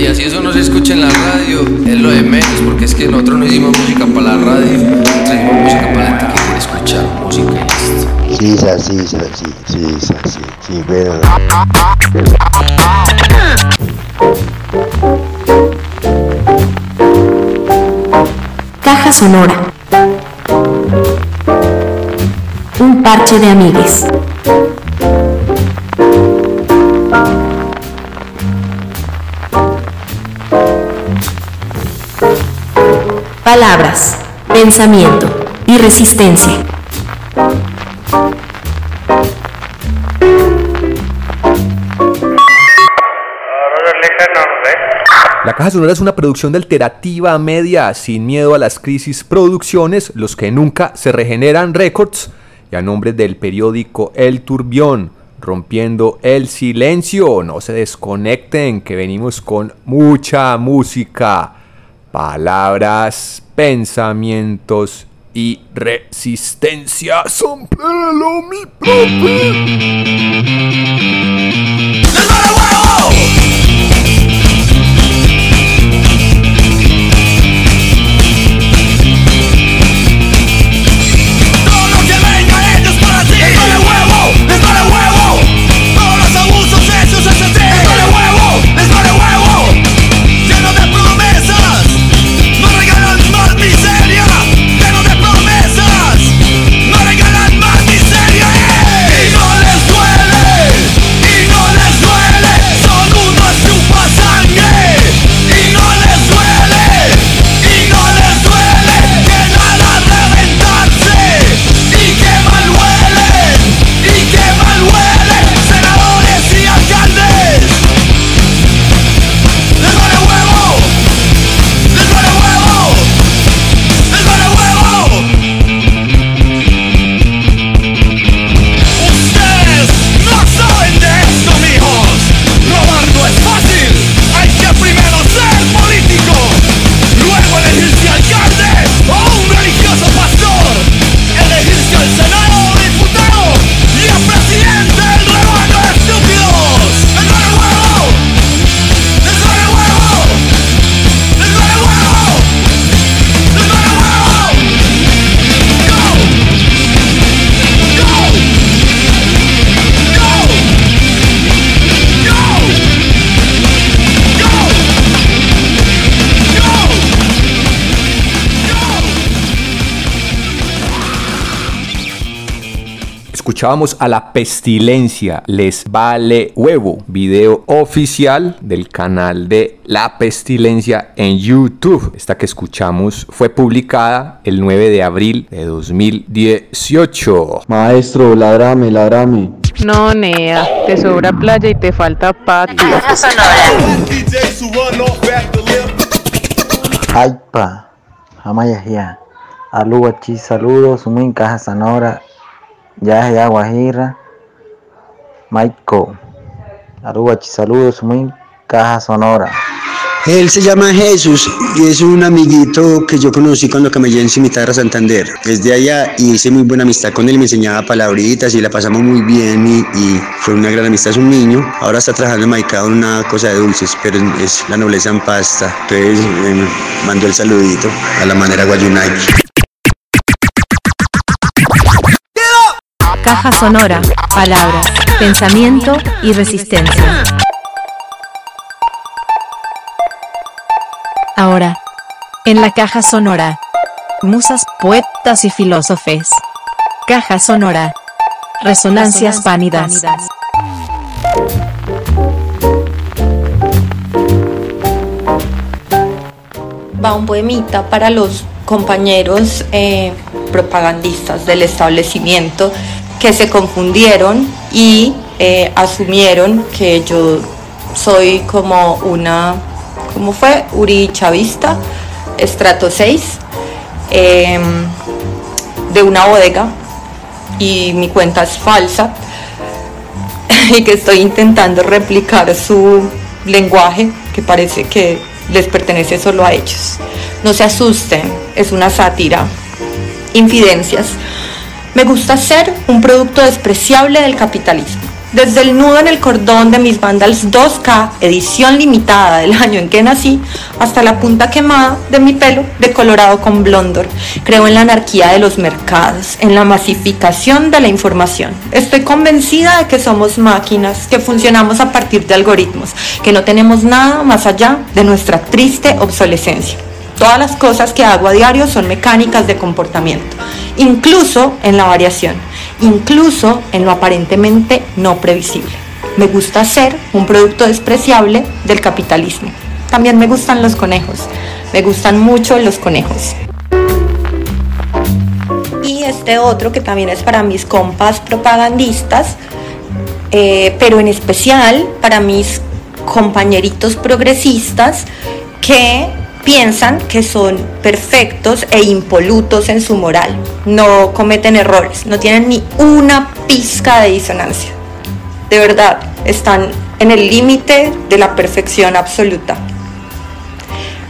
y así eso no se escucha en la radio, es lo de menos, porque es que nosotros no hicimos música para la radio, trajimos música para la gente que quiere escuchar música y listo. Sí, es así, es así, sí, es así, sí, pero... Caja Sonora. Un parche de amigues. Palabras, pensamiento y resistencia. La Caja Sonora es una producción de alternativa media, sin miedo a las crisis producciones, los que nunca se regeneran records, y a nombre del periódico El Turbión, rompiendo el silencio. No se desconecten, que venimos con mucha música, palabras, pensamientos y resistencia. Son pelo mi Todo Escuchábamos a la pestilencia, les vale huevo, video oficial del canal de La Pestilencia en YouTube. Esta que escuchamos fue publicada el 9 de abril de 2018. Maestro, ladrame, ladrame. No, Nea, te sobra playa y te falta patio. Ay, pa, amaya ya. Saludos, sumin caja sonora. Ya ya guajira. Maiko. Aluachi, saludos, sumin caja sonora. Él se llama Jesús y es un amiguito que yo conocí cuando camellé en Cimitarra Santander. Desde allá y hice muy buena amistad con él, me enseñaba palabritas y la pasamos muy bien y, y fue una gran amistad, es un niño. Ahora está trabajando en Maicao en una cosa de dulces, pero es la nobleza en pasta. Entonces me mandó el saludito a la manera guayunay. Caja Sonora. Palabras, pensamiento y resistencia. Ahora, en la Caja Sonora. Musas, poetas y filósofes. Caja Sonora. Resonancias pánidas. va un poemita para los compañeros eh, propagandistas del establecimiento que se confundieron y eh, asumieron que yo soy como una, ¿cómo fue? Uri Chavista, estrato 6, em, de una bodega y mi cuenta es falsa y que estoy intentando replicar su lenguaje que parece que les pertenece solo a ellos. No se asusten, es una sátira. Infidencias. Me gusta ser un producto despreciable del capitalismo. Desde el nudo en el cordón de mis Vandals 2K, edición limitada del año en que nací, hasta la punta quemada de mi pelo decolorado con blondor. Creo en la anarquía de los mercados, en la masificación de la información. Estoy convencida de que somos máquinas, que funcionamos a partir de algoritmos, que no tenemos nada más allá de nuestra triste obsolescencia. Todas las cosas que hago a diario son mecánicas de comportamiento, incluso en la variación, incluso en lo aparentemente no previsible. Me gusta ser un producto despreciable del capitalismo. También me gustan los conejos, me gustan mucho los conejos. Y este otro que también es para mis compas propagandistas, eh, pero en especial para mis compañeritos progresistas que piensan que son perfectos e impolutos en su moral, no cometen errores, no tienen ni una pizca de disonancia. De verdad, están en el límite de la perfección absoluta.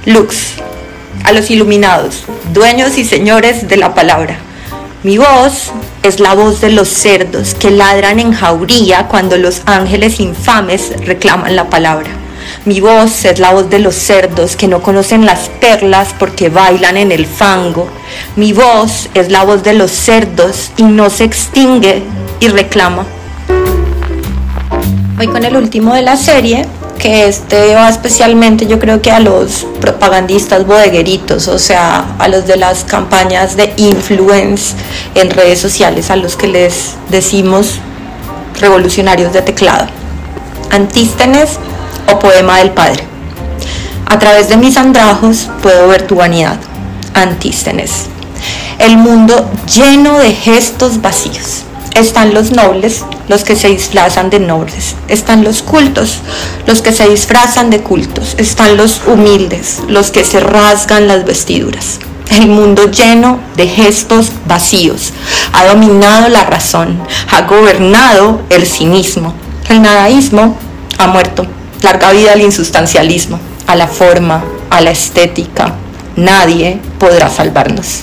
Lux, a los iluminados, dueños y señores de la palabra. Mi voz es la voz de los cerdos que ladran en jauría cuando los ángeles infames reclaman la palabra. Mi voz es la voz de los cerdos que no conocen las perlas porque bailan en el fango. Mi voz es la voz de los cerdos y no se extingue y reclama. Voy con el último de la serie, que este va especialmente yo creo que a los propagandistas bodegueritos, o sea, a los de las campañas de influence en redes sociales, a los que les decimos revolucionarios de teclado. Antístenes o poema del Padre. A través de mis andrajos puedo ver tu vanidad. Antístenes. El mundo lleno de gestos vacíos. Están los nobles, los que se disfrazan de nobles. Están los cultos, los que se disfrazan de cultos. Están los humildes, los que se rasgan las vestiduras. El mundo lleno de gestos vacíos. Ha dominado la razón, ha gobernado el cinismo. El nadaísmo ha muerto. Larga vida al insustancialismo, a la forma, a la estética. Nadie podrá salvarnos.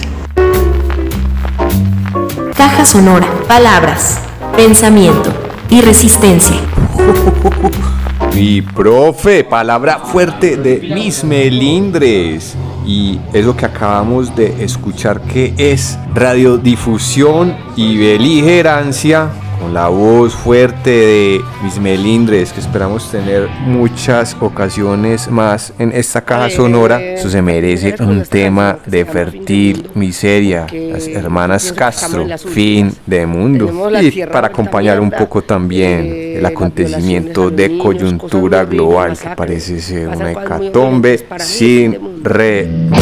Caja sonora, palabras, pensamiento y resistencia. Mi profe, palabra fuerte de mis melindres. Y eso que acabamos de escuchar que es radiodifusión y beligerancia con la voz fuerte de mis melindres, que esperamos tener muchas ocasiones más en esta caja sonora. Eso se merece un tema de fertil miseria. Las hermanas Castro, fin de mundo. Y para acompañar un poco también el acontecimiento de coyuntura global que parece ser una hecatombe sin remedio.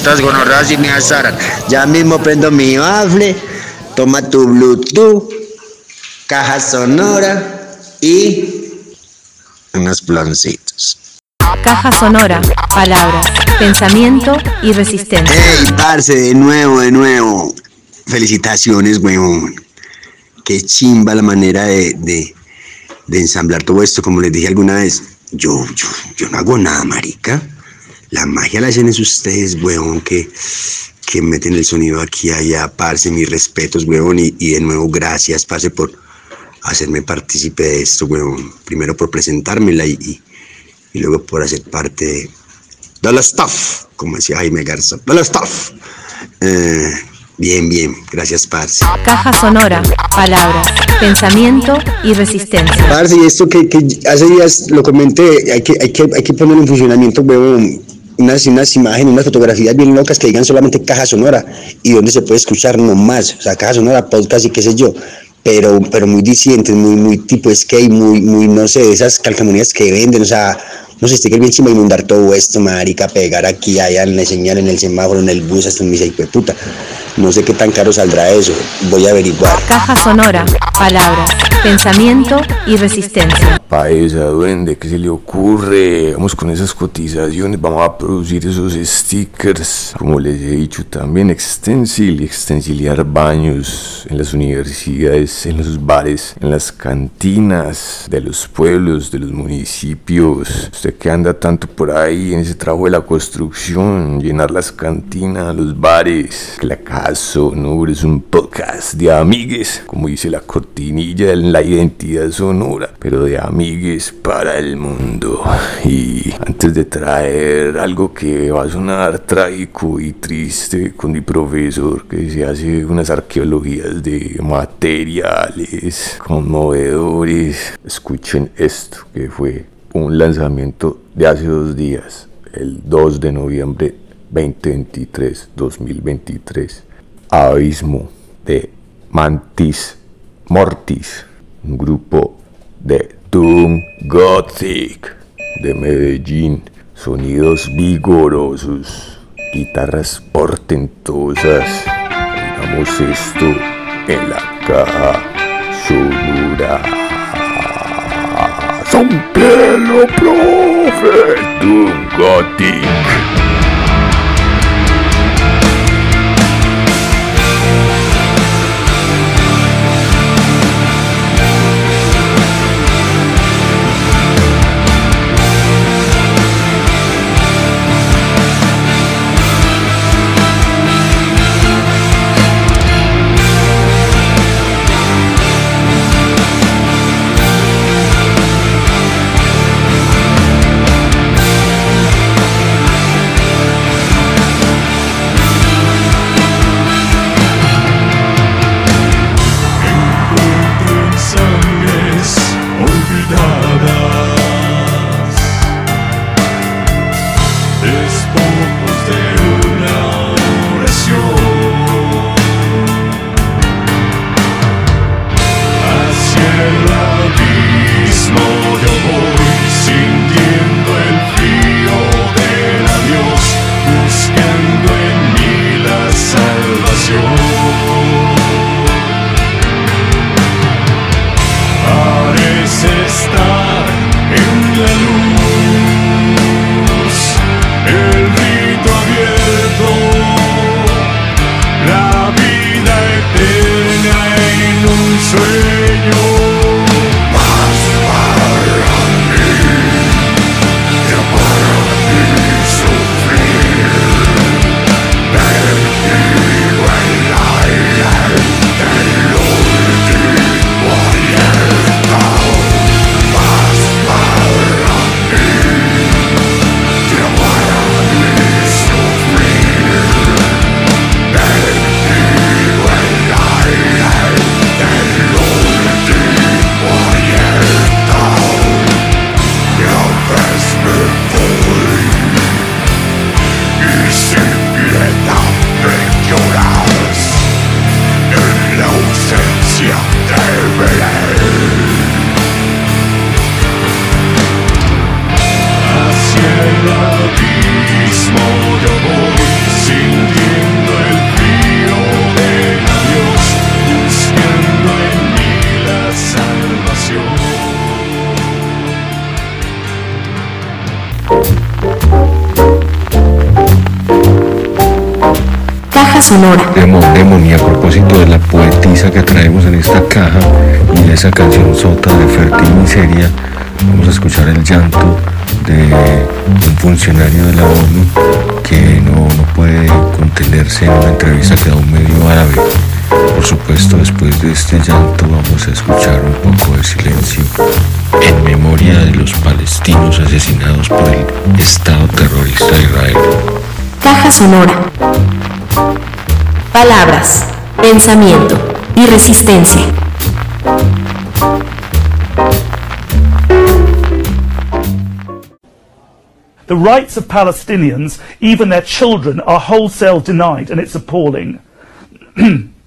Estas gonorras y me azaran. Ya mismo prendo mi bafle, toma tu Bluetooth, caja sonora y unos plancitos. Caja sonora, palabras, pensamiento y resistencia. ¡Ey, parce! De nuevo, de nuevo. Felicitaciones, weón. Qué chimba la manera de, de, de ensamblar todo esto. Como les dije alguna vez, yo, yo, yo no hago nada, marica. La magia la hacen es ustedes, weón, que, que meten el sonido aquí, allá, parce. Mis respetos, weón. Y, y de nuevo, gracias, parce, por hacerme partícipe de esto, weón. Primero por presentármela y, y, y luego por hacer parte de, de la stuff, como decía Jaime Garza, de la stuff. Eh, bien, bien, gracias, parce. Caja sonora, palabras, pensamiento y resistencia. Parce, y esto que, que hace días lo comenté, hay que, hay que, hay que poner en funcionamiento, huevón, unas, unas imágenes, unas fotografías bien locas que digan solamente caja sonora y donde se puede escuchar nomás, o sea, caja sonora, podcast y qué sé yo. Pero, pero muy disidentes, muy, muy tipo skate, muy, muy, no sé, esas calcamonías que venden, o sea, no sé, estoy bien chimba inundar todo esto, marica, pegar aquí, allá, en la señal, en el semáforo, en el bus, hasta en mi de puta. No sé qué tan caro saldrá eso, voy a averiguar. Caja sonora, palabras, pensamiento y resistencia. Paesa, duende, ¿qué se le ocurre? Vamos con esas cotizaciones, vamos a producir esos stickers. Como les he dicho también, extensil y extensiliar baños en las universidades, en los bares, en las cantinas de los pueblos, de los municipios. Usted que anda tanto por ahí en ese trabajo de la construcción, llenar las cantinas, los bares, que la casa sonora es un podcast de amigues, como dice la cortinilla en la identidad sonora, pero de amigues para el mundo. Y antes de traer algo que va a sonar trágico y triste con mi profesor, que se hace unas arqueologías de materiales conmovedores, escuchen esto, que fue un lanzamiento de hace dos días, el 2 de noviembre 2023, 2023. Abismo de Mantis Mortis, un grupo de Doom Gothic de Medellín, sonidos vigorosos, guitarras portentosas. Oigamos esto en la caja sonora. Son Pedro Profe Doom Gothic. Sonora. Demon, Demon, y a propósito de la poetisa que traemos en esta caja y de esa canción sota de Fértil Miseria, vamos a escuchar el llanto de un funcionario de la ONU que no, no puede contenerse en una entrevista que da un medio árabe. Por supuesto, después de este llanto vamos a escuchar un poco de silencio en memoria de los palestinos asesinados por el Estado terrorista de Israel. Caja sonora. Palabras, pensamiento y resistencia. The rights of Palestinians, even their children, are wholesale denied, and it's appalling.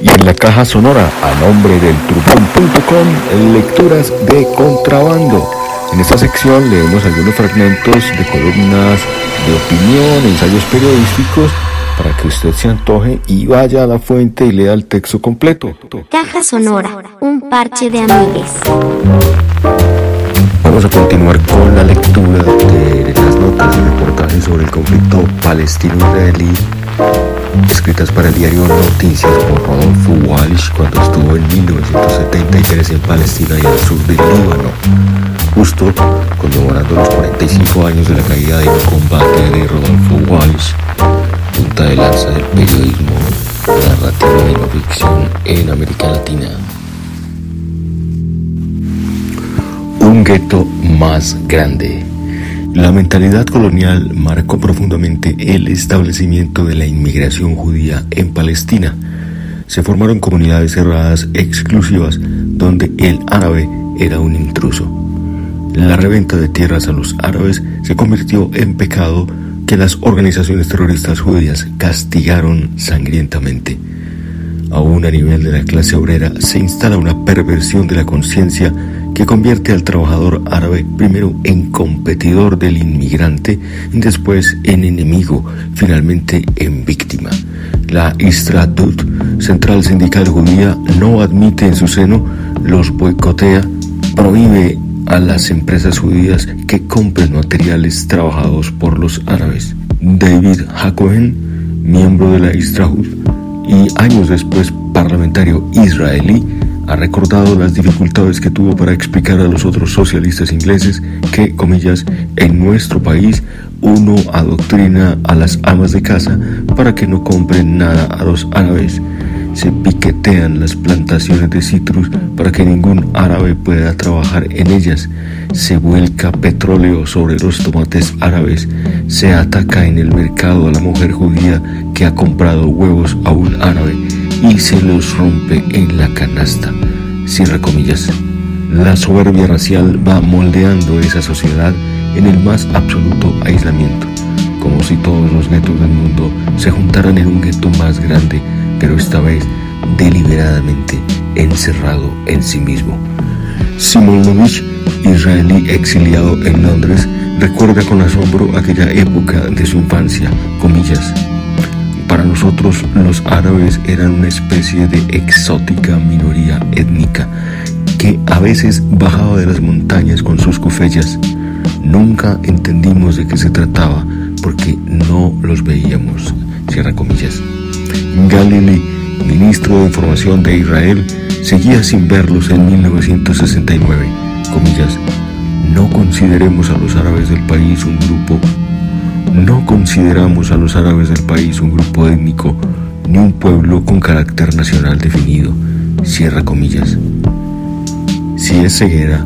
Y en la caja sonora, a nombre del trupón.com, lecturas de contrabando. En esta sección leemos algunos fragmentos de columnas de opinión, ensayos periodísticos, para que usted se antoje y vaya a la fuente y lea el texto completo. Caja sonora, un parche de amigues. Vamos a continuar con la lectura de las notas y reportajes sobre el conflicto palestino-israelí escritas para el diario Noticias por Rodolfo Walsh cuando estuvo en 1973 en Palestina y al sur del Líbano, justo conmemorando los 45 años de la caída del combate de Rodolfo Walsh, punta de lanza del periodismo narrativo y no ficción en América Latina. Un gueto más grande. La mentalidad colonial marcó profundamente el establecimiento de la inmigración judía en Palestina. Se formaron comunidades cerradas exclusivas donde el árabe era un intruso. La reventa de tierras a los árabes se convirtió en pecado que las organizaciones terroristas judías castigaron sangrientamente. Aún a nivel de la clase obrera se instala una perversión de la conciencia que convierte al trabajador árabe primero en competidor del inmigrante después en enemigo, finalmente en víctima. La Istradut, Central Sindical Judía, no admite en su seno, los boicotea, prohíbe a las empresas judías que compren materiales trabajados por los árabes. David Hakohen, miembro de la Istradut y años después parlamentario israelí, ha recordado las dificultades que tuvo para explicar a los otros socialistas ingleses que, comillas, en nuestro país uno adoctrina a las amas de casa para que no compren nada a los árabes. Se piquetean las plantaciones de citrus para que ningún árabe pueda trabajar en ellas. Se vuelca petróleo sobre los tomates árabes. Se ataca en el mercado a la mujer judía que ha comprado huevos a un árabe y se los rompe en la canasta. Cierra comillas. La soberbia racial va moldeando esa sociedad en el más absoluto aislamiento, como si todos los guetos del mundo se juntaran en un gueto más grande, pero esta vez deliberadamente encerrado en sí mismo. Simonovich, israelí exiliado en Londres, recuerda con asombro aquella época de su infancia, comillas, para nosotros los árabes eran una especie de exótica minoría étnica que a veces bajaba de las montañas con sus cufeyas. Nunca entendimos de qué se trataba porque no los veíamos. Cierra comillas. Galilei, ministro de Información de Israel, seguía sin verlos en 1969. Comillas. No consideremos a los árabes del país un grupo no consideramos a los árabes del país un grupo étnico ni un pueblo con carácter nacional definido. Cierra comillas. Si es ceguera,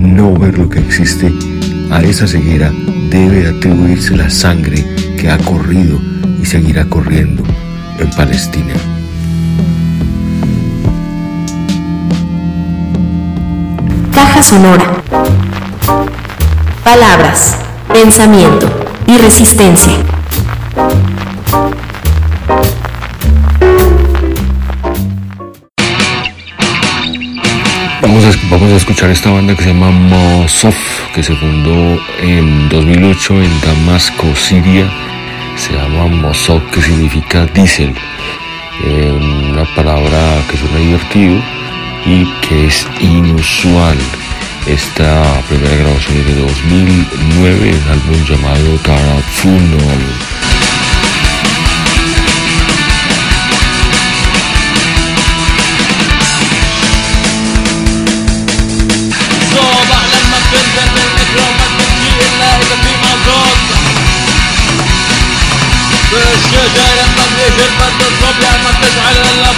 no ver lo que existe, a esa ceguera debe atribuirse la sangre que ha corrido y seguirá corriendo en Palestina. Caja Sonora. Palabras, pensamiento y resistencia. Vamos a, vamos a escuchar esta banda que se llama Mosof, que se fundó en 2008 en Damasco, Siria. Se llama Mosof, que significa diésel. Eh, una palabra que suena divertido y que es inusual. Esta primera grabación es de 2009, el álbum llamado Tarafuno. فرقة الصبح ما تجعل إلا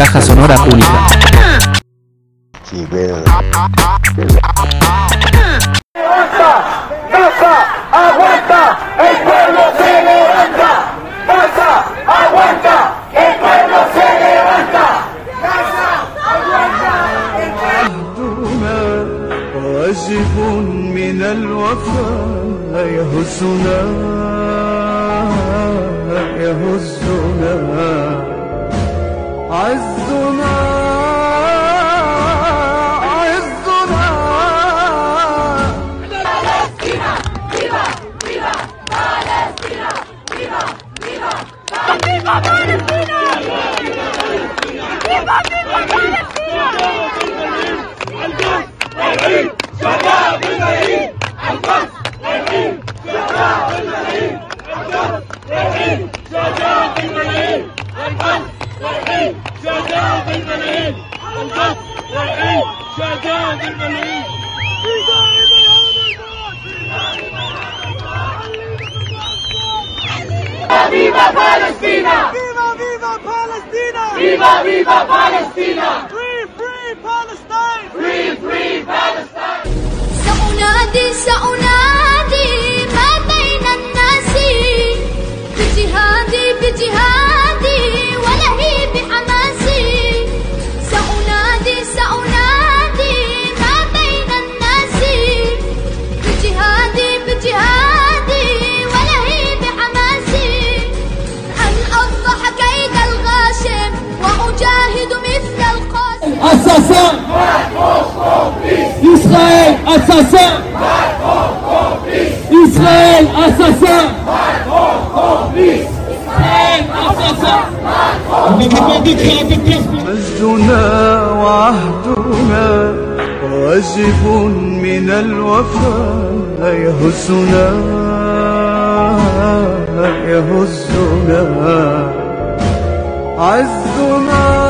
Caja Sonora única. القتل والحين شهداء بجهادي بجهادي. assassin Israël assassin Israël assassin Israël assassin مجدنا وعهدنا واجب من الوفاء يهزنا يهزنا عزنا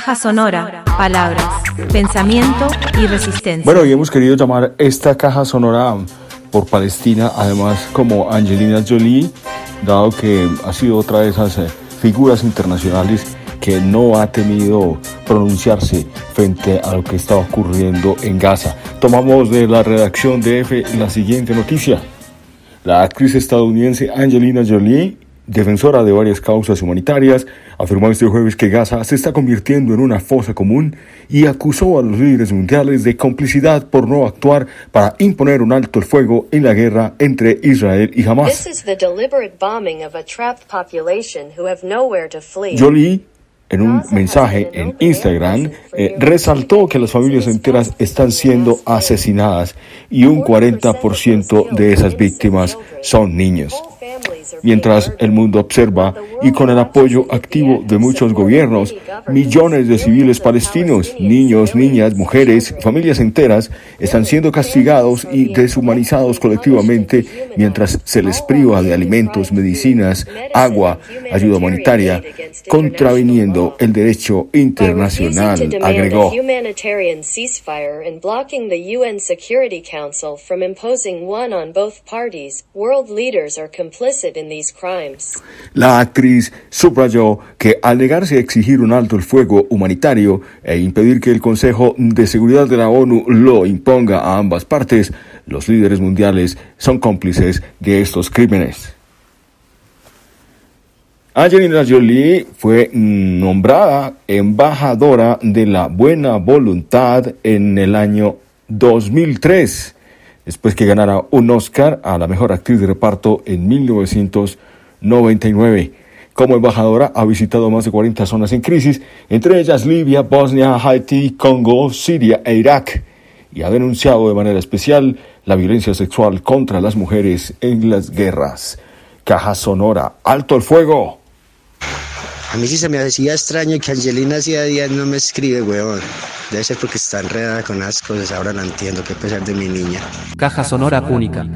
Caja Sonora. Palabras, pensamiento y resistencia. Bueno, y hemos querido llamar esta caja sonora por Palestina, además como Angelina Jolie, dado que ha sido otra de esas eh, figuras internacionales que no ha temido pronunciarse frente a lo que está ocurriendo en Gaza. Tomamos de la redacción de F la siguiente noticia. La actriz estadounidense Angelina Jolie, defensora de varias causas humanitarias, afirmó este jueves que Gaza se está convirtiendo en una fosa común y acusó a los líderes mundiales de complicidad por no actuar para imponer un alto el fuego en la guerra entre Israel y Hamas. Jolie, en un mensaje en Instagram, eh, resaltó que las familias enteras están siendo asesinadas y un 40% de esas víctimas son niños. Mientras el mundo observa y con el apoyo activo de muchos gobiernos, millones de civiles palestinos, niños, niñas, mujeres, familias enteras, están siendo castigados y deshumanizados colectivamente mientras se les priva de alimentos, medicinas, agua, ayuda humanitaria, contraviniendo el derecho internacional, agregó. La actriz subrayó que al negarse a exigir un alto el fuego humanitario e impedir que el Consejo de Seguridad de la ONU lo imponga a ambas partes, los líderes mundiales son cómplices de estos crímenes. Angelina Jolie fue nombrada embajadora de la buena voluntad en el año 2003, después que ganara un Oscar a la mejor actriz de reparto en 1999. Como embajadora ha visitado más de 40 zonas en crisis, entre ellas Libia, Bosnia, Haití, Congo, Siria e Irak, y ha denunciado de manera especial la violencia sexual contra las mujeres en las guerras. Caja Sonora, alto el fuego. A mí sí se me hacía extraño que Angelina hacía días no me escribe, weón. Debe ser porque está enredada con las cosas, ahora no entiendo qué pesar de mi niña. Caja sonora única.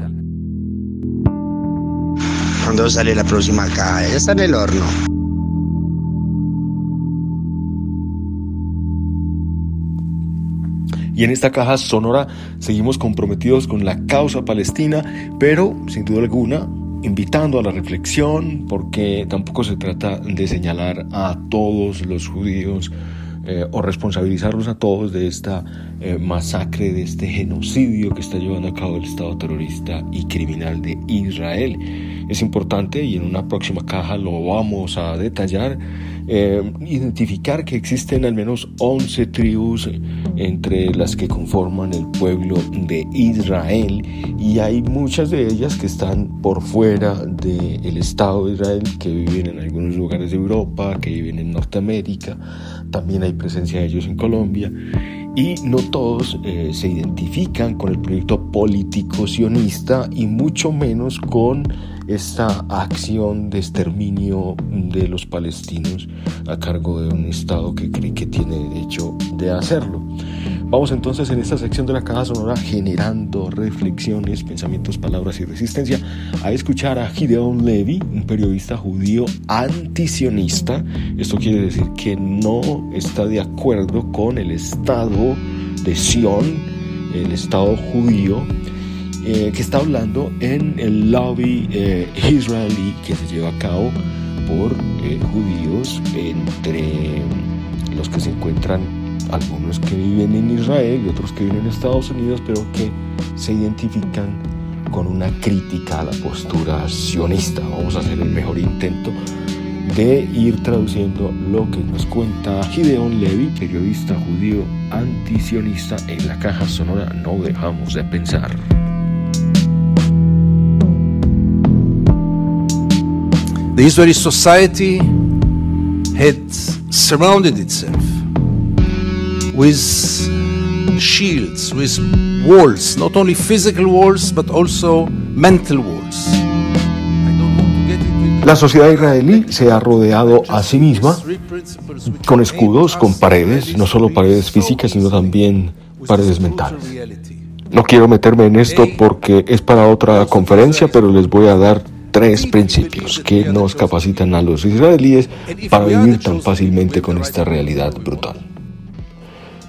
¿Cuándo sale la próxima caja? Ya está en el horno. Y en esta caja sonora seguimos comprometidos con la causa palestina, pero sin duda alguna invitando a la reflexión, porque tampoco se trata de señalar a todos los judíos eh, o responsabilizarlos a todos de esta eh, masacre, de este genocidio que está llevando a cabo el Estado terrorista y criminal de Israel. Es importante, y en una próxima caja lo vamos a detallar, eh, identificar que existen al menos 11 tribus entre las que conforman el pueblo de Israel y hay muchas de ellas que están por fuera del Estado de Israel, que viven en algunos lugares de Europa, que viven en Norteamérica, también hay presencia de ellos en Colombia. Y no todos eh, se identifican con el proyecto político sionista y mucho menos con esta acción de exterminio de los palestinos a cargo de un Estado que cree que tiene derecho de hacerlo. Vamos entonces en esta sección de la caja sonora generando reflexiones, pensamientos, palabras y resistencia a escuchar a Gideon Levy, un periodista judío antisionista. Esto quiere decir que no está de acuerdo con el Estado de Sion, el Estado judío, eh, que está hablando en el lobby eh, israelí que se lleva a cabo por eh, judíos entre los que se encuentran algunos que viven en Israel y otros que viven en Estados Unidos, pero que se identifican con una crítica a la postura sionista. Vamos a hacer el mejor intento de ir traduciendo lo que nos cuenta Gideon Levy, periodista judío antisionista en la caja sonora No dejamos de pensar. The Israeli society had surrounded itself with shields, with walls, not only physical walls, but also mental walls. La sociedad israelí se ha rodeado a sí misma con escudos, con paredes, no solo paredes físicas, sino también paredes mentales. No quiero meterme en esto porque es para otra conferencia, pero les voy a dar tres principios que nos capacitan a los israelíes para vivir tan fácilmente con esta realidad brutal.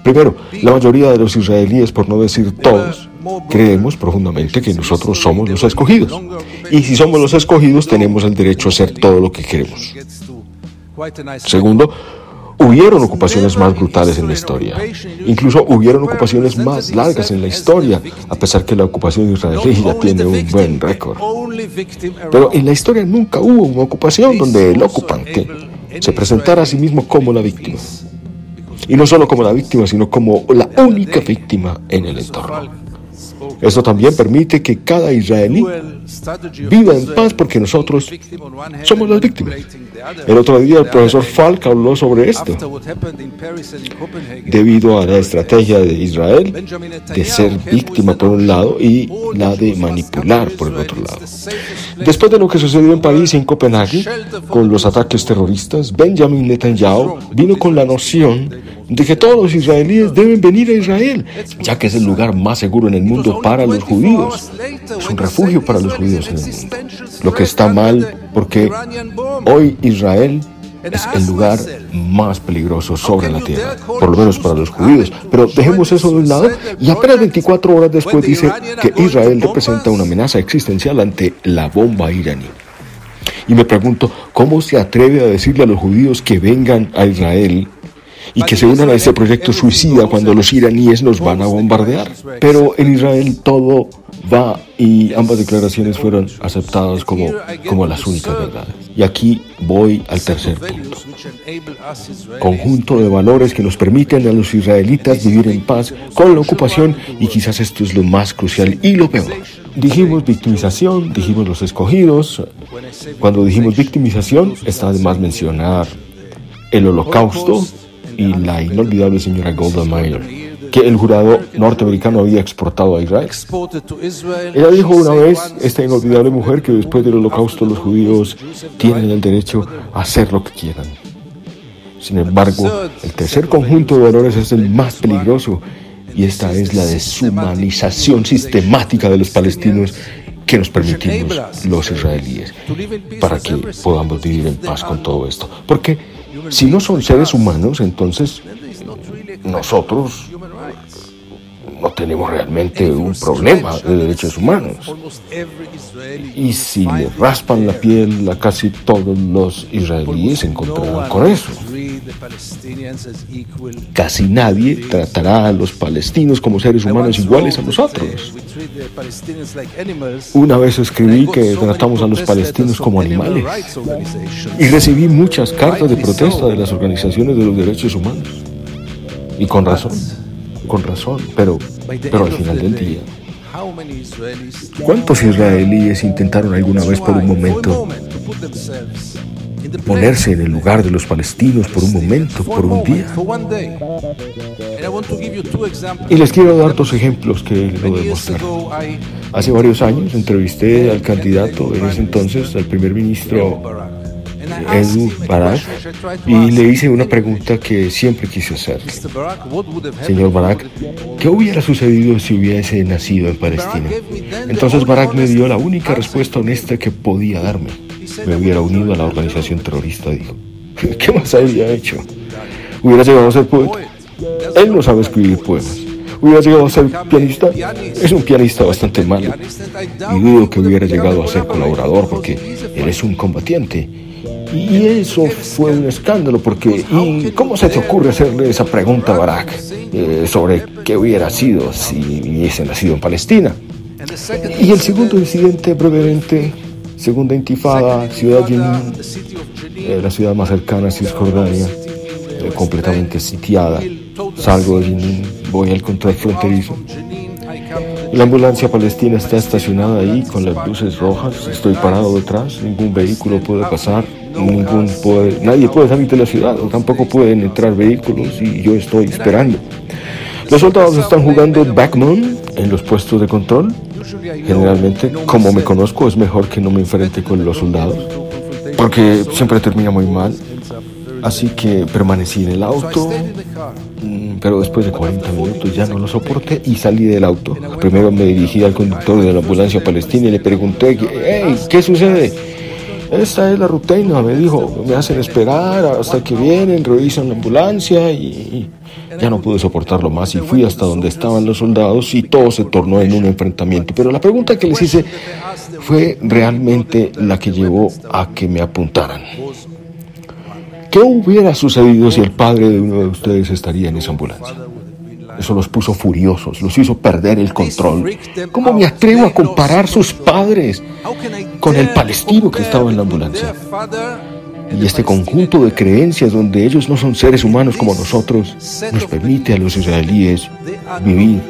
Primero, la mayoría de los israelíes, por no decir todos, creemos profundamente que nosotros somos los escogidos. Y si somos los escogidos, tenemos el derecho a hacer todo lo que queremos. Segundo, Hubieron ocupaciones más brutales en la historia. Incluso hubieron ocupaciones más largas en la historia, a pesar que la ocupación israelí ya tiene un buen récord. Pero en la historia nunca hubo una ocupación donde el ocupante se presentara a sí mismo como la víctima. Y no solo como la víctima, sino como la única víctima en el entorno. Esto también permite que cada israelí viva en paz porque nosotros somos las víctimas. El otro día el profesor Falk habló sobre esto. Debido a la estrategia de Israel de ser víctima por un lado y la de manipular por el otro lado. Después de lo que sucedió en París y en Copenhague con los ataques terroristas, Benjamin Netanyahu vino con la noción de que todos los israelíes deben venir a Israel, ya que es el lugar más seguro en el mundo para los judíos. Es un refugio para los judíos en el mundo. Lo que está mal porque hoy Israel es el lugar más peligroso sobre la tierra, por lo menos para los judíos. Pero dejemos eso de un lado y apenas 24 horas después dice que Israel representa una amenaza existencial ante la bomba iraní. Y me pregunto, ¿cómo se atreve a decirle a los judíos que vengan a Israel y que se unan a ese proyecto suicida cuando los iraníes nos van a bombardear. Pero en Israel todo va y ambas declaraciones fueron aceptadas como, como las únicas verdades. Y aquí voy al tercer punto. Conjunto de valores que nos permiten a los israelitas vivir en paz con la ocupación y quizás esto es lo más crucial y lo peor. Dijimos victimización, dijimos los escogidos. Cuando dijimos victimización está de más mencionar el holocausto, y la inolvidable señora Golda Meir, que el jurado norteamericano había exportado a Israel. Ella dijo una vez, esta inolvidable mujer, que después del holocausto los judíos tienen el derecho a hacer lo que quieran. Sin embargo, el tercer conjunto de valores es el más peligroso y esta es la deshumanización sistemática de los palestinos que nos permitimos los israelíes para que podamos vivir en paz con todo esto. Porque si no son seres humanos, entonces nosotros no tenemos realmente un problema de derechos humanos. Y si le raspan la piel casi todos los israelíes, se encontrarán con eso. Casi nadie tratará a los palestinos como seres humanos iguales a nosotros. Una vez escribí que tratamos a los palestinos como animales y recibí muchas cartas de protesta de las organizaciones de los derechos humanos. Y con razón, con razón, pero, pero al final del día, ¿cuántos israelíes intentaron alguna vez por un momento ponerse en el lugar de los palestinos por un momento, por un día. Y les quiero dar dos ejemplos que lo demuestran. Hace varios años entrevisté al candidato en ese entonces, al primer ministro Edu Barak, y le hice una pregunta que siempre quise hacer. Señor Barak, ¿qué hubiera sucedido si hubiese nacido en Palestina? Entonces Barak me dio la única respuesta honesta que podía darme me hubiera unido a la organización terrorista, dijo. ¿Qué más había hecho? Hubiera llegado a ser poeta. Él no sabe escribir poemas. Hubiera llegado a ser pianista. Es un pianista bastante malo. Y dudo que hubiera llegado a ser colaborador porque él es un combatiente. Y eso fue un escándalo porque ¿y cómo se te ocurre hacerle esa pregunta a Barak eh, sobre qué hubiera sido si hubiese nacido en Palestina? Y el segundo incidente brevemente Segunda intifada, ciudad Jenin, eh, la ciudad más cercana a Cisjordania, eh, completamente sitiada. Salgo de Jenin, voy al control fronterizo. La ambulancia palestina está estacionada ahí con las luces rojas. Estoy parado detrás, ningún vehículo puede pasar, ningún puede, nadie puede salir de la ciudad, tampoco pueden entrar vehículos y yo estoy esperando. Los soldados están jugando backman en los puestos de control. Generalmente, como me conozco, es mejor que no me enfrente con los soldados, porque siempre termina muy mal. Así que permanecí en el auto, mm, pero después de 40 minutos ya no lo soporté y salí del auto. Primero me dirigí al conductor de la ambulancia palestina y le pregunté, hey, ¿qué sucede? Esta es la rutina, me dijo, me hacen esperar hasta que vienen, revisan la ambulancia y ya no pude soportarlo más y fui hasta donde estaban los soldados y todo se tornó en un enfrentamiento. Pero la pregunta que les hice fue realmente la que llevó a que me apuntaran. ¿Qué hubiera sucedido si el padre de uno de ustedes estaría en esa ambulancia? Eso los puso furiosos, los hizo perder el control. ¿Cómo me atrevo a comparar sus padres con el palestino que estaba en la ambulancia? Y este conjunto de creencias donde ellos no son seres humanos como nosotros nos permite a los israelíes vivir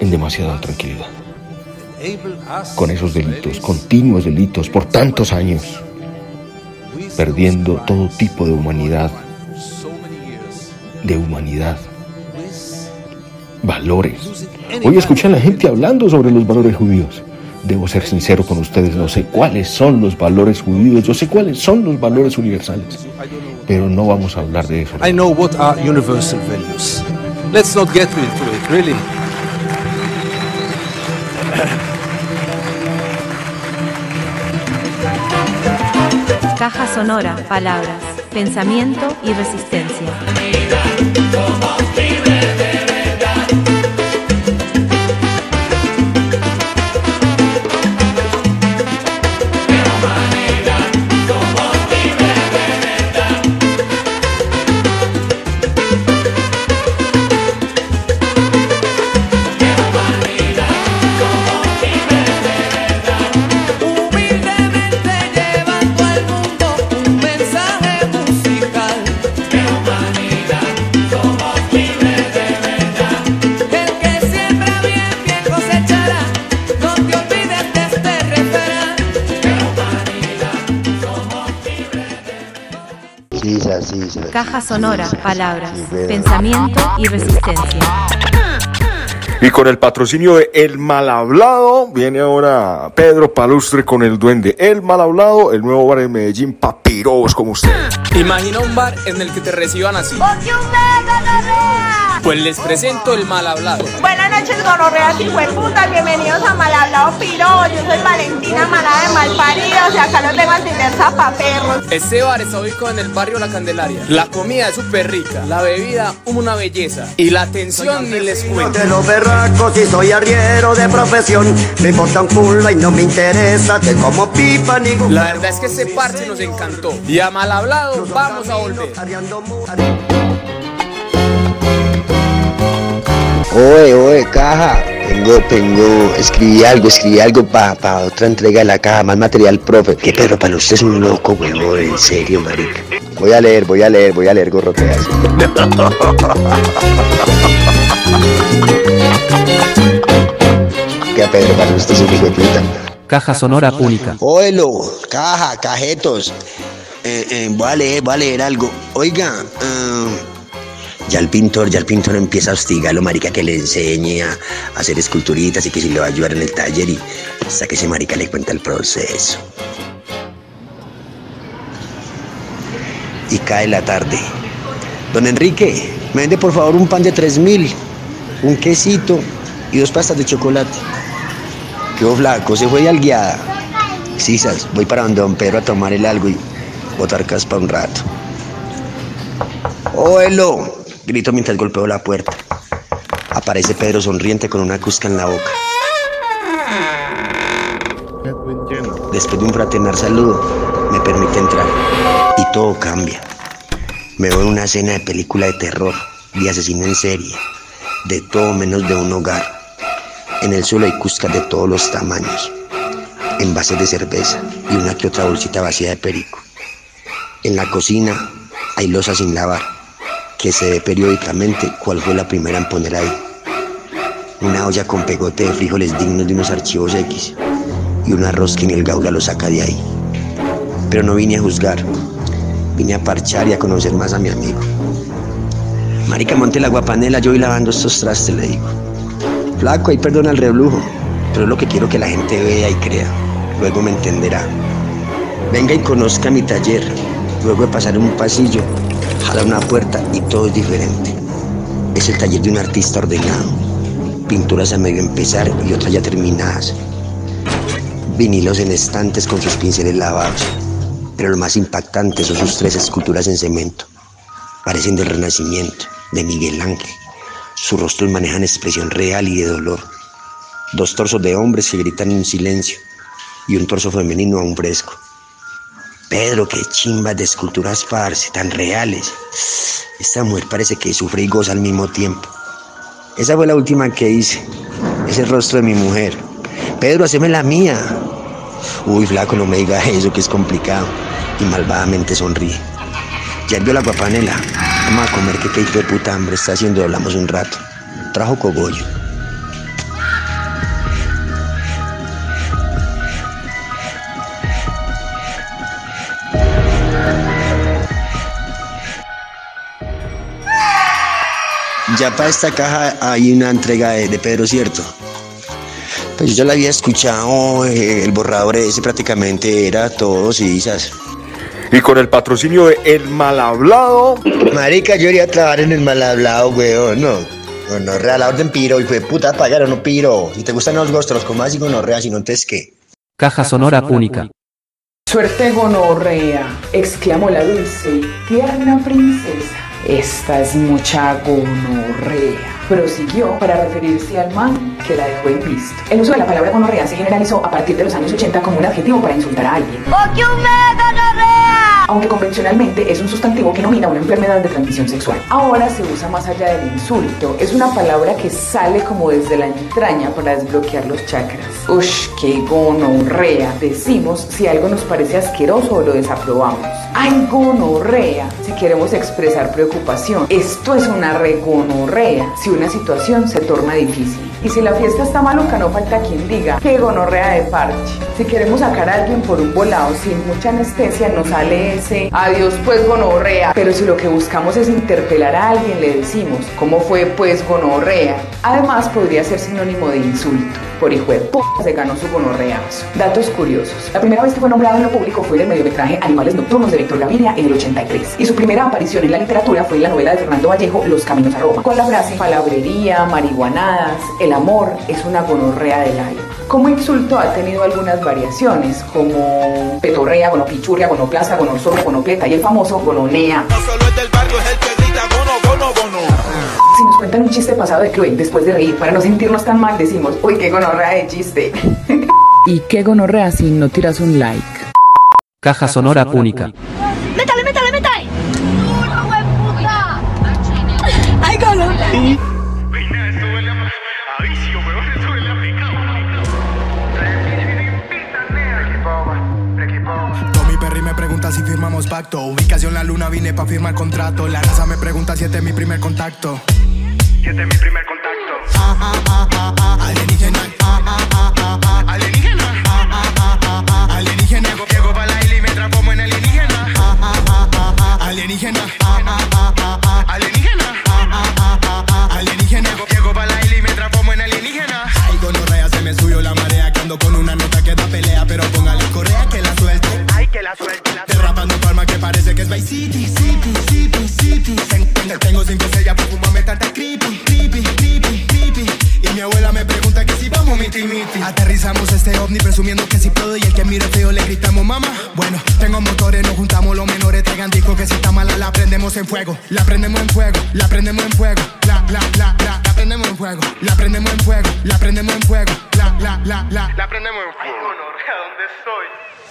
en demasiada tranquilidad. Con esos delitos, continuos delitos, por tantos años, perdiendo todo tipo de humanidad, de humanidad, valores. Hoy escuché a la gente hablando sobre los valores judíos. Debo ser sincero con ustedes, no sé cuáles son los valores judíos, yo sé cuáles son los valores universales, pero no vamos a hablar de eso. I know what are universal values. Let's not get into it, really. Caja sonora, palabras, pensamiento y resistencia. Caja sonora, palabras, pensamiento y resistencia. Y con el patrocinio de El Mal Hablado, viene ahora Pedro Palustre con el Duende. El Mal Hablado, el nuevo bar de Medellín, papiros como usted. Imagina un bar en el que te reciban así. Pues les presento el mal hablado. Buenas noches, gonorreas y hueputas. Bienvenidos a Mal Hablado Piro. Yo soy Valentina Manada de Malparidos y acá los vengo a atender zapaperros. Este bar está ubicado en el barrio La Candelaria. La comida es súper rica, la bebida una belleza y la atención ni les cuento. De los berracos y soy arriero de profesión. Me importa un culo y no me interesa. Te como pipa ni La verdad es que este parche nos encantó y a mal hablado vamos a volver. Oye, oye, caja. Tengo, tengo, escribí algo, escribí algo para otra entrega de la caja, más material, profe. Que Pedro, para usted es un loco, huevón, en serio, marica. Voy a leer, voy a leer, voy a leer gorroteas. Que Pedro, para usted es un hijo de puta. Caja sonora única. Oelo, caja, cajetos. Eh, eh, voy a leer, voy a leer algo. Oiga, ah, ya el pintor, ya el pintor empieza a hostigarlo, marica, que le enseñe a, hacer esculturitas y que si le va a ayudar en el taller y hasta que ese marica le cuenta el proceso. Y cae la tarde. Don Enrique, me vende por favor un pan de tres mil, un quesito y dos pastas de chocolate. Quedó flaco, se fue al guiada. Sisas, voy para donde don Pedro a tomar el algo y botar caspa un rato. ¡Oelo! Grito mientras golpeo la puerta. Aparece Pedro sonriente con una cusca en la boca. Después de un fraternal saludo, me permite entrar. Y todo cambia. Me veo en una escena de película de terror, de asesino en serie, de todo menos de un hogar. En el suelo hay cuscas de todos los tamaños, envases de cerveza y una que otra bolsita vacía de perico. En la cocina hay losa sin lavar, que se ve periódicamente cuál fue la primera en poner ahí. Una olla con pegote de frijoles dignos de unos archivos X y un arroz que ni el gaula lo saca de ahí. Pero no vine a juzgar, vine a parchar y a conocer más a mi amigo. Marica, monte la guapanela, yo voy lavando estos trastes, le digo. Flaco, ahí perdona el reblujo, pero es lo que quiero que la gente vea y crea. Luego me entenderá. Venga y conozca mi taller. Luego de pasar un pasillo, jala una puerta y todo es diferente. Es el taller de un artista ordenado. Pinturas a medio empezar y otras ya terminadas. Vinilos en estantes con sus pinceles lavados. Pero lo más impactante son sus tres esculturas en cemento. Parecen del Renacimiento, de Miguel Ángel. Sus rostros manejan expresión real y de dolor. Dos torsos de hombres que gritan en silencio y un torso femenino aún fresco. Pedro, qué chimbas de esculturas, parce, tan reales. Esta mujer parece que sufre y goza al mismo tiempo. Esa fue la última que hice. Ese rostro de mi mujer. Pedro, haceme la mía. Uy, flaco, no me digas eso, que es complicado. Y malvadamente sonríe. Ya vio la guapanela. Vamos a comer, que qué de puta hambre está haciendo. Hablamos un rato. Trajo cogollo. Ya para esta caja hay una entrega de, de Pedro, ¿cierto? Pues yo ya la había escuchado, eh, el borrador ese prácticamente era todo, sí, ¿sabes? Y con el patrocinio de El Malhablado. Marica, yo iría a trabajar en el mal hablado, weón, no. No, no, real, la orden piro, y fue puta, pagar o no piro. Si te gustan los gostos, como así con rea, si no, entonces qué. Caja sonora única. Suerte gonorrea, exclamó la dulce y tierna princesa. Esta es mucha gonorrea. Prosiguió para referirse al man que la dejó en visto. El uso de la palabra gonorrea se generalizó a partir de los años 80 como un adjetivo para insultar a alguien. Aunque convencionalmente es un sustantivo que nomina una enfermedad de transmisión sexual. Ahora se usa más allá del insulto. Es una palabra que sale como desde la entraña para desbloquear los chakras. Ush, qué gonorrea. Decimos si algo nos parece asqueroso o lo desaprobamos. Ay, gonorrea. Si queremos expresar preocupación. Esto es una regonorrea. Si una situación se torna difícil. Y si la fiesta está maluca, no falta quien diga que gonorrea de parche. Si queremos sacar a alguien por un volado sin mucha anestesia, nos sale ese adiós pues gonorrea. Pero si lo que buscamos es interpelar a alguien, le decimos cómo fue pues gonorrea. Además, podría ser sinónimo de insulto. Por hijo de p se ganó su gonorreazo. Datos curiosos. La primera vez que fue nombrado en lo público fue en el mediometraje Animales Nocturnos de Víctor Gaviria en el 83. Y su primera aparición en la literatura fue en la novela de Fernando Vallejo, Los Caminos a Roma, con la frase palabrería, marihuanadas, el amor es una gonorrea del alma. Como insulto ha tenido algunas variaciones, como petorrea, gonopichurria, gonoplaza, gonosorra, gonopleta y el famoso gononea. Si nos cuentan un chiste pasado de cruel después de reír, para no sentirnos tan mal, decimos, uy, qué gonorrea de chiste. Y qué gonorrea si no tiras un like. Caja sonora única. ¡Métale, Ubicación la luna, vine pa' firmar contrato. La NASA me pregunta si este es mi primer contacto. Si este es mi primer contacto. Ah, ah, ah. Alienígena. Alienígena. Alienígena. Llego pa' la isla y me transformo en alienígena. Alienígena. Ten- ten- Tengo cinco estrellas por fumarme tanta creepy, creepy, creepy, creepy. Y mi abuela me pregunta que si vamos miti miti. Aterrizamos este ovni presumiendo que si puedo y el que mire feo le gritamos mamá. Bueno, tengo motores, nos juntamos los menores, traigan disco que si está mala la prendemos en fuego. La prendemos en fuego, la prendemos en fuego. La, la, la, la, la prendemos en fuego. La prendemos en fuego, la prendemos en fuego. La, la, la, la, la prendemos en fuego. ¿dónde estoy?